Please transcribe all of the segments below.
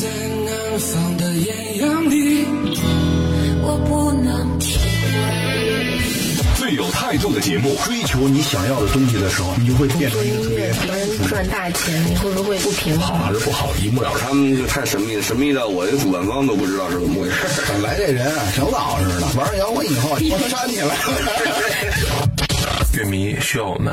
在南方的艳阳里，我不能体会。最有态度的节目，追求你想要的东西的时候，你就会变成一个特别别人赚大钱，你会不会不平衡？好还是不好，一目了然。他们就太神秘了，神秘到我这主办方都不知道是怎么回事。本来这人啊，挺老实的，玩摇滚以后，我扇起来了。乐迷需要我们。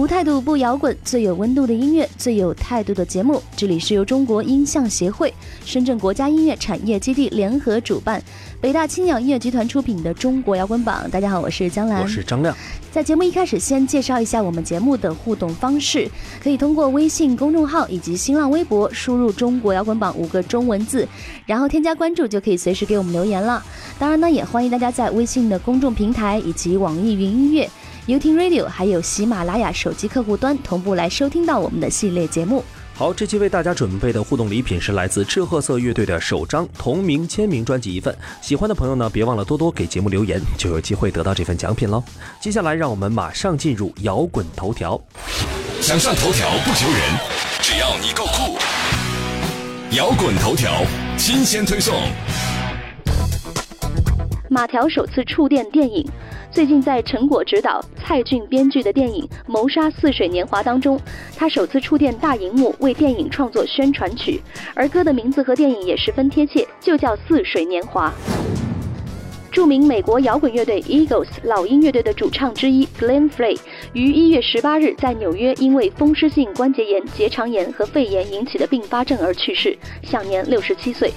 无态度不摇滚，最有温度的音乐，最有态度的节目。这里是由中国音像协会、深圳国家音乐产业基地联合主办，北大青鸟音乐集团出品的《中国摇滚榜》。大家好，我是江兰，我是张亮。在节目一开始，先介绍一下我们节目的互动方式，可以通过微信公众号以及新浪微博输入“中国摇滚榜”五个中文字，然后添加关注，就可以随时给我们留言了。当然呢，也欢迎大家在微信的公众平台以及网易云音乐。优听 Radio 还有喜马拉雅手机客户端同步来收听到我们的系列节目。好，这期为大家准备的互动礼品是来自赤褐色乐队的首张同名签名专辑一份。喜欢的朋友呢，别忘了多多给节目留言，就有机会得到这份奖品喽。接下来，让我们马上进入摇滚头条。想上头条不求人，只要你够酷。摇滚头条新鲜推送。马条首次触电电影。最近在陈果执导、蔡骏编剧的电影《谋杀似水年华》当中，他首次触电大荧幕为电影创作宣传曲，而歌的名字和电影也十分贴切，就叫《似水年华》。著名美国摇滚乐队 Eagles 老鹰乐队的主唱之一 Glenn Frey 于一月十八日在纽约因为风湿性关节炎、结肠炎和肺炎引起的并发症而去世，享年六十七岁。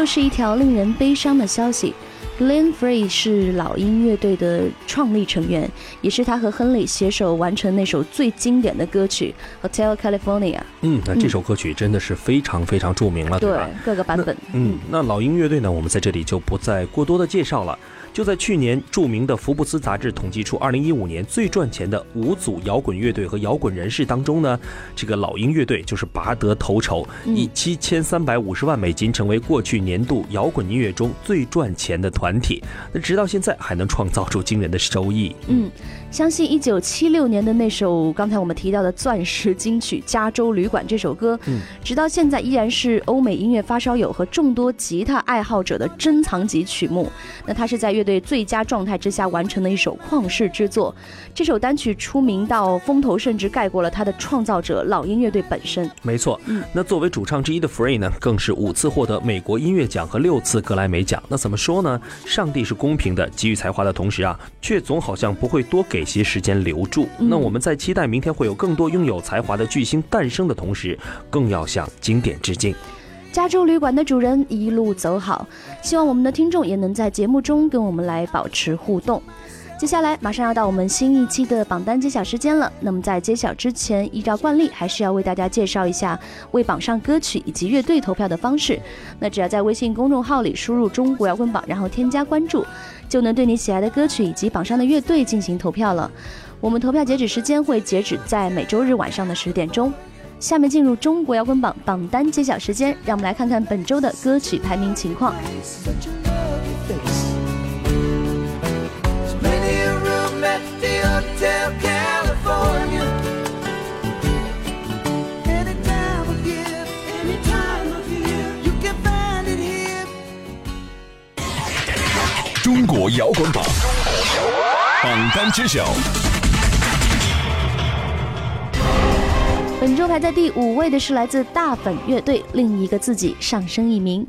又是一条令人悲伤的消息。Glenn Frey 是老鹰乐队的创立成员，也是他和亨利携手完成那首最经典的歌曲《Hotel California》。嗯，那这首歌曲真的是非常非常著名了，对吧？各个版本。嗯，那老鹰乐队呢，我们在这里就不再过多的介绍了。就在去年，著名的福布斯杂志统计出2015年最赚钱的五组摇滚乐队和摇滚人士当中呢，这个老鹰乐队就是拔得头筹，以七千三百五十万美金成为过去年度摇滚音乐中最赚钱的团体。那直到现在还能创造出惊人的收益。嗯，相信1976年的那首刚才我们提到的钻石金曲《加州旅馆》这首歌，嗯，直到现在依然是欧美音乐发烧友和众多吉他爱好者的珍藏级曲目。那它是在乐队最佳状态之下完成的一首旷世之作。这首单曲出名到风头，甚至盖过了他的创造者老鹰乐队本身。没错，嗯那作为主唱之一的 Free 呢，更是五次获得美国音乐奖和六次格莱美奖。那怎么说呢？上帝是公平的，给予才华的同时啊，却总好像不会多给些时间留住。嗯那我们在期待明天会有更多拥有才华的巨星诞生的同时，更要向经典致敬。加州旅馆的主人一路走好，希望我们的听众也能在节目中跟我们来保持互动。接下来马上要到我们新一期的榜单揭晓时间了。那么在揭晓之前，依照惯例，还是要为大家介绍一下为榜上歌曲以及乐队投票的方式。那只要在微信公众号里输入“中国摇滚榜”，然后添加关注，就能对你喜爱的歌曲以及榜上的乐队进行投票了。我们投票截止时间会截止在每周日晚上的十点钟。下面进入中国摇滚榜榜单揭晓时间让我们来看看本周的歌曲排名情况。中国摇滚榜榜单揭晓。本周排在第五位的是来自大粉乐队《另一个自己》，上升一名。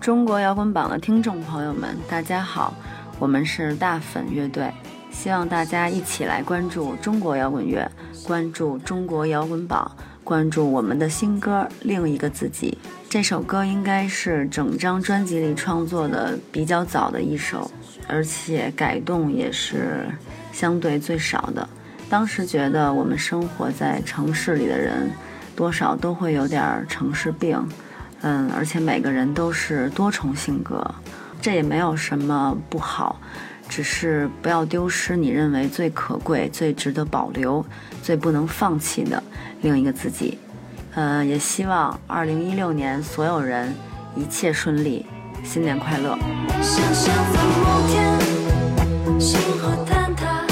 中国摇滚榜的听众朋友们，大家好，我们是大粉乐队，希望大家一起来关注中国摇滚乐，关注中国摇滚榜，关注我们的新歌《另一个自己》。这首歌应该是整张专辑里创作的比较早的一首，而且改动也是相对最少的。当时觉得我们生活在城市里的人，多少都会有点城市病。嗯，而且每个人都是多重性格，这也没有什么不好。只是不要丢失你认为最可贵、最值得保留、最不能放弃的另一个自己。嗯，也希望二零一六年所有人一切顺利，新年快乐。想象在某天，星河坍塌，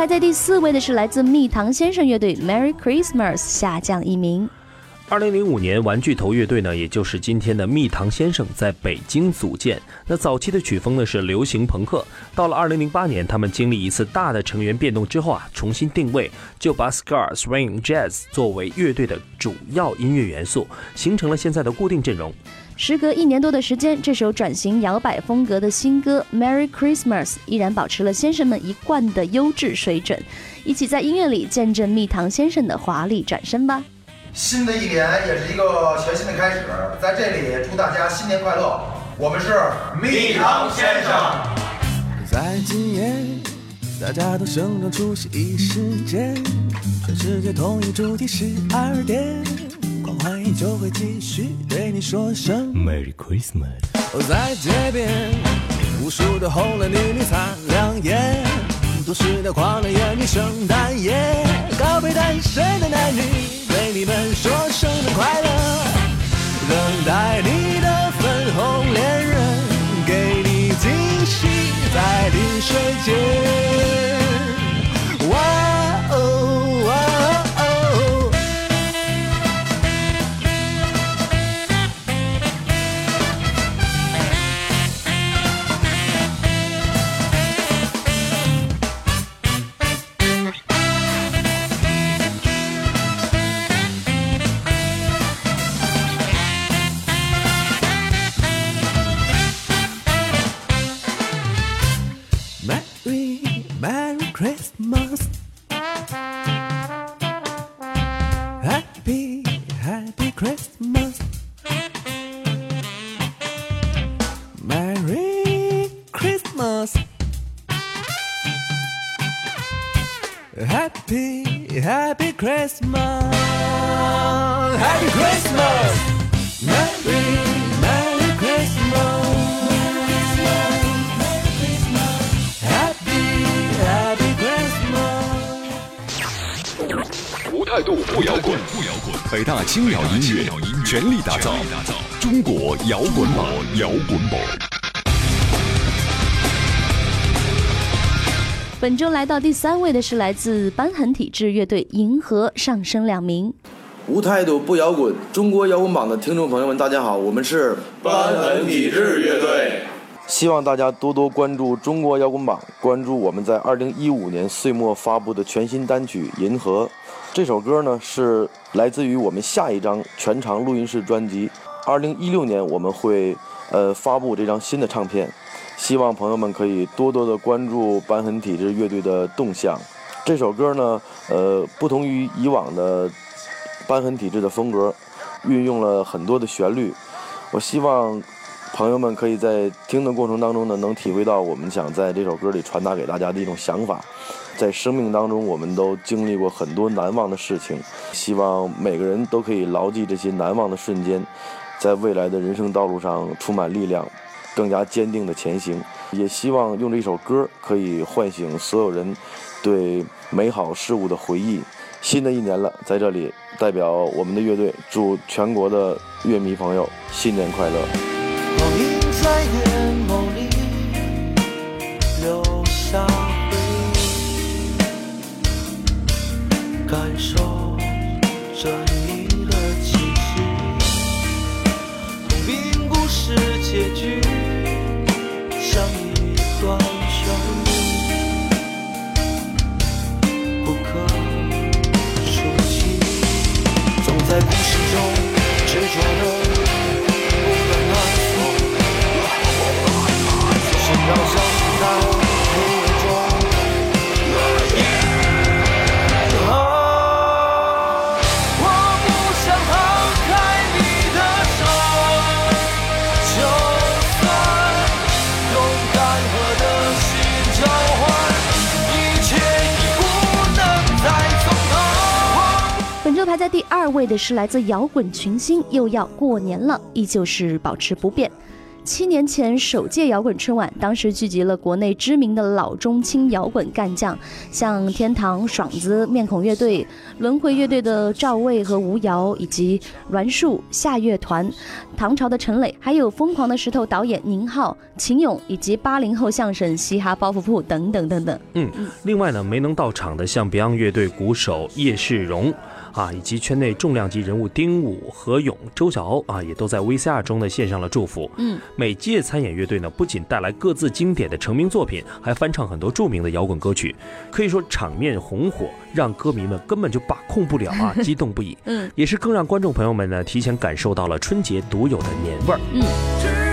排在第四位的是来自蜜糖先生乐队 Merry Christmas 下降一名。二零零五年，玩具头乐队呢，也就是今天的蜜糖先生，在北京组建。那早期的曲风呢是流行朋克，到了二零零八年，他们经历一次大的成员变动之后啊，重新定位，就把 scar、swing、jazz 作为乐队的主要音乐元素，形成了现在的固定阵容。时隔一年多的时间，这首转型摇摆风格的新歌《Merry Christmas》依然保持了先生们一贯的优质水准。一起在音乐里见证蜜糖先生的华丽转身吧！新的一年也是一个全新的开始，在这里祝大家新年快乐。我们是蜜糖先生。在今夜，大家都盛装出席一时间，全世界统一主题十二点，狂欢迎就会继续，对你说声 Merry Christmas。哦，在街边，无数的红男绿女擦亮眼，都市的狂人演绎圣诞夜，告别单身的男女，对你们说生日快乐，等待你的粉红恋人，给你惊喜在临水间。态度不摇滚，不摇滚。北大青鸟音乐全力打造中国摇滚榜，摇滚榜。本周来到第三位的是来自瘢痕体质乐队银河，上升两名。无态度不摇滚，中国摇滚榜的听众朋友们，大家好，我们是瘢痕体质乐队。希望大家多多关注中国摇滚榜，关注我们在二零一五年岁末发布的全新单曲《银河》。这首歌呢是来自于我们下一张全长录音室专辑。二零一六年我们会呃发布这张新的唱片，希望朋友们可以多多的关注瘢痕体质乐队的动向。这首歌呢，呃，不同于以往的瘢痕体质的风格，运用了很多的旋律。我希望朋友们可以在听的过程当中呢，能体会到我们想在这首歌里传达给大家的一种想法。在生命当中，我们都经历过很多难忘的事情，希望每个人都可以牢记这些难忘的瞬间，在未来的人生道路上充满力量，更加坚定的前行。也希望用这首歌可以唤醒所有人对美好事物的回忆。新的一年了，在这里代表我们的乐队，祝全国的乐迷朋友新年快乐。说。排在第二位的是来自摇滚群星，又要过年了，依旧是保持不变。七年前首届摇滚春晚，当时聚集了国内知名的老中青摇滚干将，像天堂、爽子、面孔乐队、轮回乐队的赵薇和吴瑶，以及栾树、夏乐团、唐朝的陈磊，还有疯狂的石头导演宁浩、秦勇，以及八零后相声嘻哈包袱铺等等等等。嗯，另外呢，没能到场的像 Beyond 乐队鼓手叶世荣。啊，以及圈内重量级人物丁武、何勇、周晓鸥啊，也都在 VCR 中呢献上了祝福。嗯，每届参演乐队呢，不仅带来各自经典的成名作品，还翻唱很多著名的摇滚歌曲，可以说场面红火，让歌迷们根本就把控不了啊，激动不已。嗯，也是更让观众朋友们呢提前感受到了春节独有的年味儿。只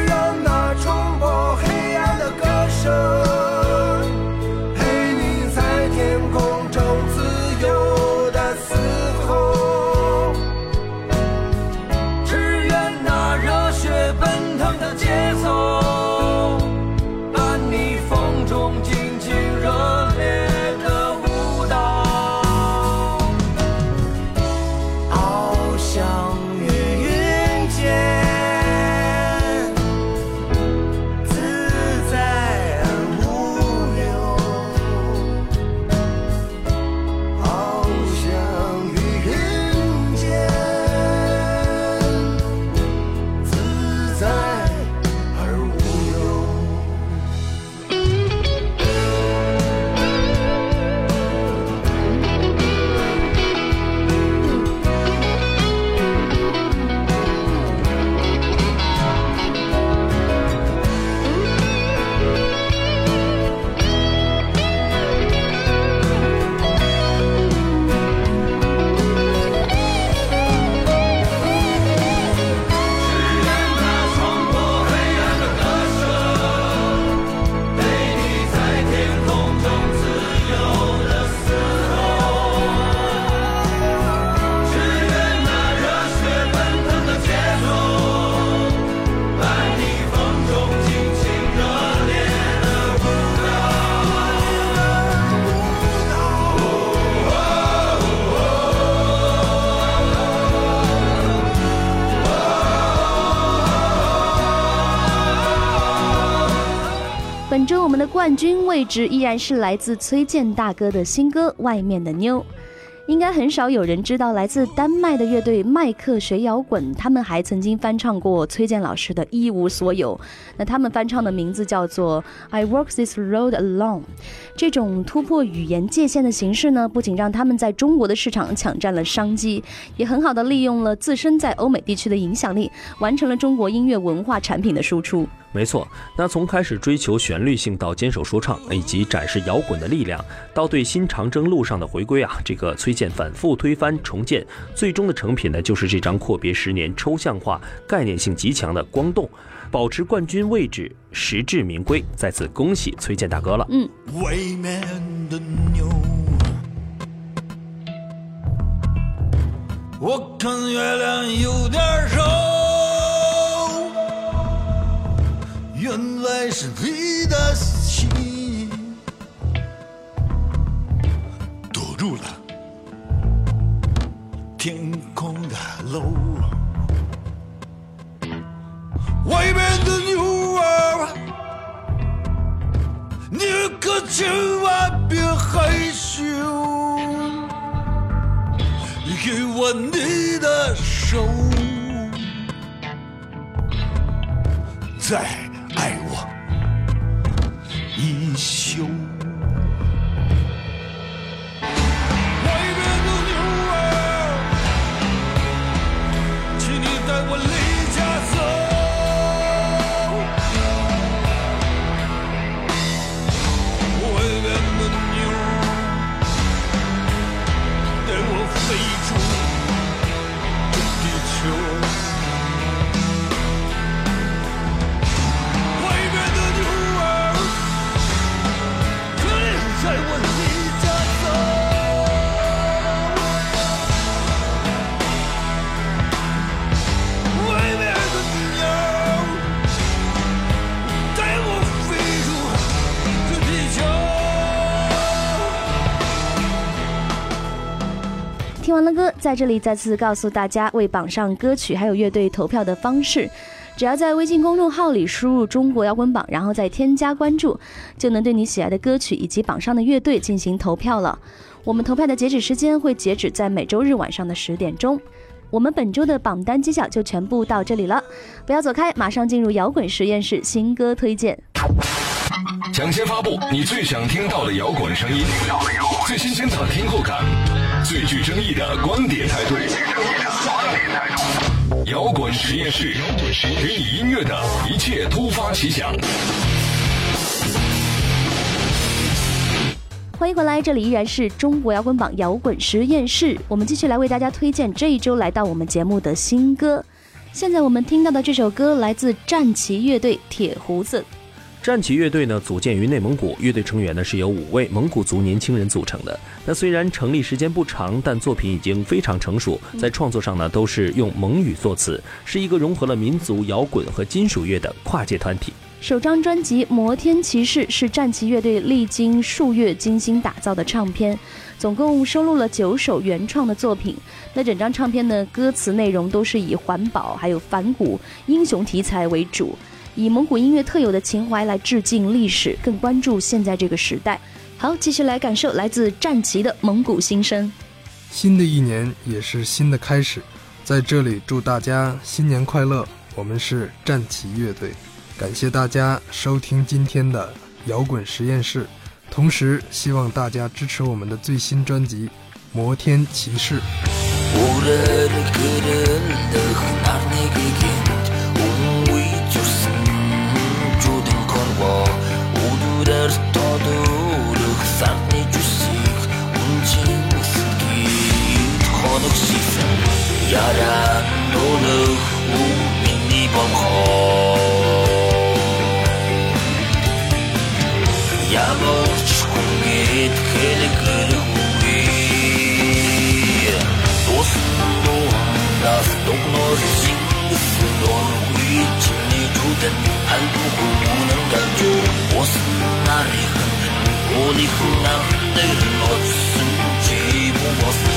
冠军位置依然是来自崔健大哥的新歌《外面的妞》。应该很少有人知道，来自丹麦的乐队麦克学摇滚，他们还曾经翻唱过崔健老师的《一无所有》。那他们翻唱的名字叫做《I Walk This Road Alone》。这种突破语言界限的形式呢，不仅让他们在中国的市场抢占了商机，也很好的利用了自身在欧美地区的影响力，完成了中国音乐文化产品的输出。没错，那从开始追求旋律性到坚守说唱，以及展示摇滚的力量，到对新长征路上的回归啊，这个崔健反复推翻重建，最终的成品呢，就是这张阔别十年、抽象化、概念性极强的《光动》，保持冠军位置，实至名归。再次恭喜崔健大哥了。嗯，外面的妞，我看月亮有点瘦，原来是你的心堵住了天空的路。外面的妞儿。你可千万别害羞，给我你的手，在在这里再次告诉大家为榜上歌曲还有乐队投票的方式。只要在微信公众号里输入“中国摇滚榜”，然后再添加关注，就能对你喜爱的歌曲以及榜上的乐队进行投票了。我们投票的截止时间会截止在每周日晚上的十点钟。我们本周的榜单揭晓就全部到这里了，不要走开，马上进入摇滚实验室新歌推荐。抢先发布你最想听到的摇滚声音，最新鲜的听后感，最具争议的观点态度。摇滚实验室，给你音乐的一切突发奇想。欢迎回来，这里依然是中国摇滚榜摇滚实验室，我们继续来为大家推荐这一周来到我们节目的新歌。现在我们听到的这首歌来自战旗乐队《铁胡子》。战旗乐队呢，组建于内蒙古，乐队成员呢是由五位蒙古族年轻人组成的。那虽然成立时间不长，但作品已经非常成熟，在创作上呢都是用蒙语作词，是一个融合了民族摇滚和金属乐的跨界团体。首张专辑《摩天骑士》是战旗乐队历经数月精心打造的唱片，总共收录了九首原创的作品。那整张唱片呢歌词内容都是以环保还有反骨英雄题材为主。以蒙古音乐特有的情怀来致敬历史，更关注现在这个时代。好，继续来感受来自战旗的蒙古新声。新的一年也是新的开始，在这里祝大家新年快乐。我们是战旗乐队，感谢大家收听今天的摇滚实验室，同时希望大家支持我们的最新专辑《摩天骑士》。我不信，依然懦弱无为，我好想哭，却只能苦笑。我心痛，那痛过的心，痛过的情，你注定还不能感觉。我心难恨，我你苦难的落寞，寂寞不过是。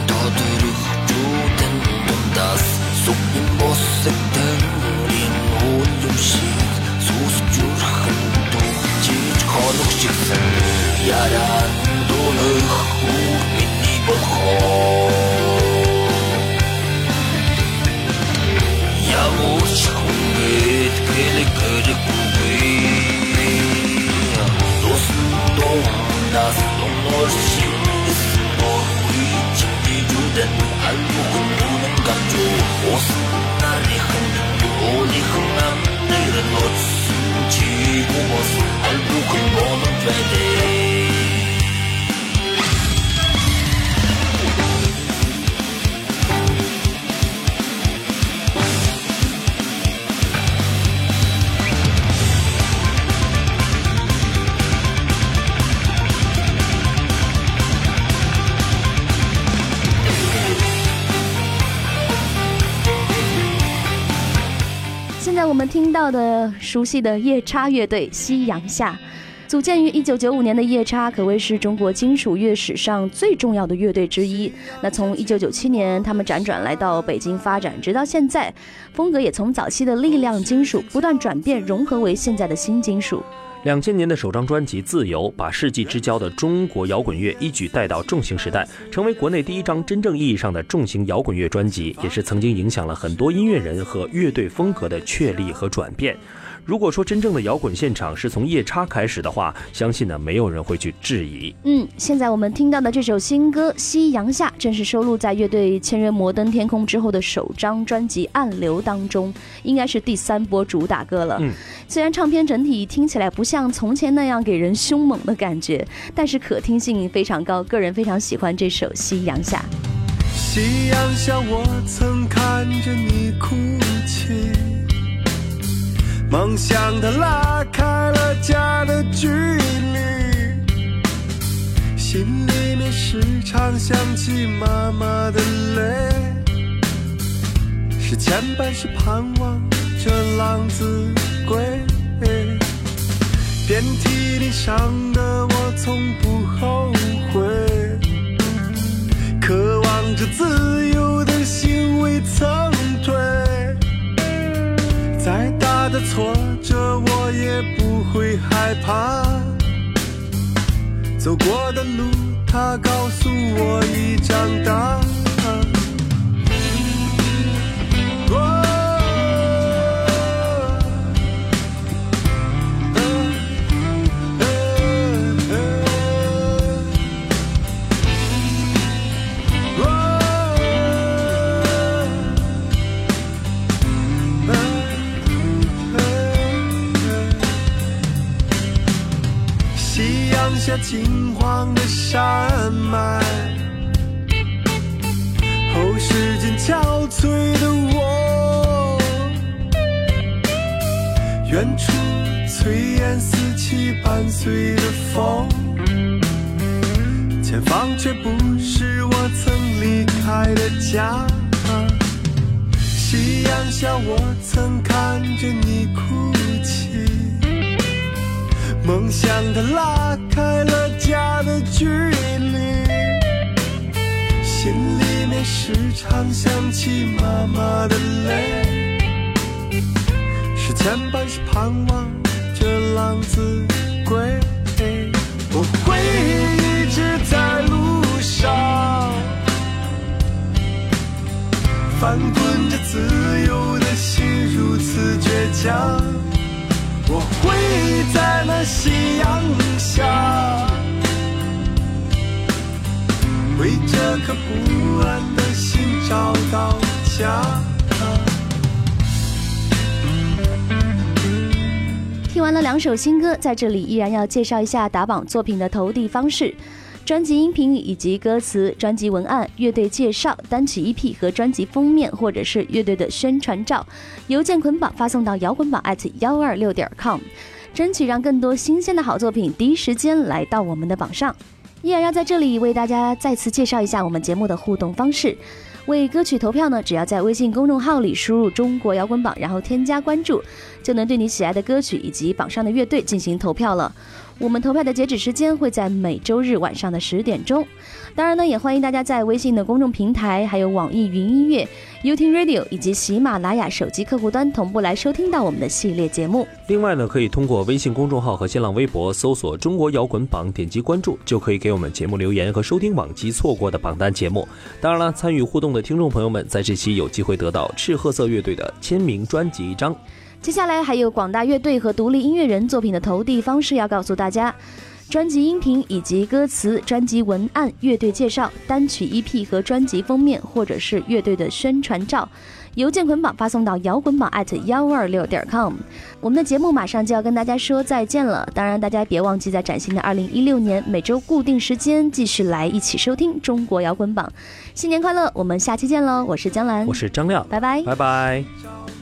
听到的熟悉的夜叉乐队夕阳下，组建于一九九五年的夜叉可谓是中国金属乐史上最重要的乐队之一。那从一九九七年他们辗转来到北京发展，直到现在，风格也从早期的力量金属不断转变，融合为现在的新金属。两千年的首张专辑《自由》，把世纪之交的中国摇滚乐一举带到重型时代，成为国内第一张真正意义上的重型摇滚乐专辑，也是曾经影响了很多音乐人和乐队风格的确立和转变。如果说真正的摇滚现场是从夜叉开始的话，相信呢没有人会去质疑。嗯，现在我们听到的这首新歌《夕阳下》，正是收录在乐队签约摩登天空之后的首张专辑《暗流》当中，应该是第三波主打歌了。嗯，虽然唱片整体听起来不像从前那样给人凶猛的感觉，但是可听性非常高，个人非常喜欢这首《夕阳下》。夕阳下，我曾看着你哭泣，梦想它拉开了家的距离，心里面时常想起妈妈的泪，是牵绊是盼望着浪子归。遍体鳞伤的我从不后悔，渴望着自由的心未曾的挫折我也不会害怕，走过的路它告诉我已长大。下金黄的山脉，后时间憔悴的我，远处炊烟四起，伴随着风，前方却不是我曾离开的家。夕阳下，我曾看着你哭泣。梦想它拉开了家的距离，心里面时常想起妈妈的泪，是牵绊是盼望这浪子归。我会一直在路上，翻滚着自由的心如此倔强。我会在那夕阳下，为这颗不安的心找到家。听完了两首新歌，在这里依然要介绍一下打榜作品的投递方式。专辑音频以及歌词、专辑文案、乐队介绍、单曲 EP 和专辑封面，或者是乐队的宣传照，邮件捆绑发送到摇滚榜幺二六点 com，争取让更多新鲜的好作品第一时间来到我们的榜上。依然要在这里为大家再次介绍一下我们节目的互动方式。为歌曲投票呢，只要在微信公众号里输入“中国摇滚榜”，然后添加关注，就能对你喜爱的歌曲以及榜上的乐队进行投票了。我们投票的截止时间会在每周日晚上的十点钟。当然呢，也欢迎大家在微信的公众平台、还有网易云音乐、y o u t u b e Radio 以及喜马拉雅手机客户端同步来收听到我们的系列节目。另外呢，可以通过微信公众号和新浪微博搜索“中国摇滚榜”，点击关注，就可以给我们节目留言和收听往期错过的榜单节目。当然了，参与互动的听众朋友们，在这期有机会得到赤褐色乐队的签名专辑一张。接下来还有广大乐队和独立音乐人作品的投递方式要告诉大家：专辑音频以及歌词、专辑文案、乐队介绍、单曲 EP 和专辑封面，或者是乐队的宣传照，邮件捆绑发送到摇滚榜幺二六点 com。我们的节目马上就要跟大家说再见了，当然大家别忘记在崭新的二零一六年每周固定时间继续来一起收听中国摇滚榜。新年快乐！我们下期见喽！我是江兰，我是张亮，拜拜，拜拜。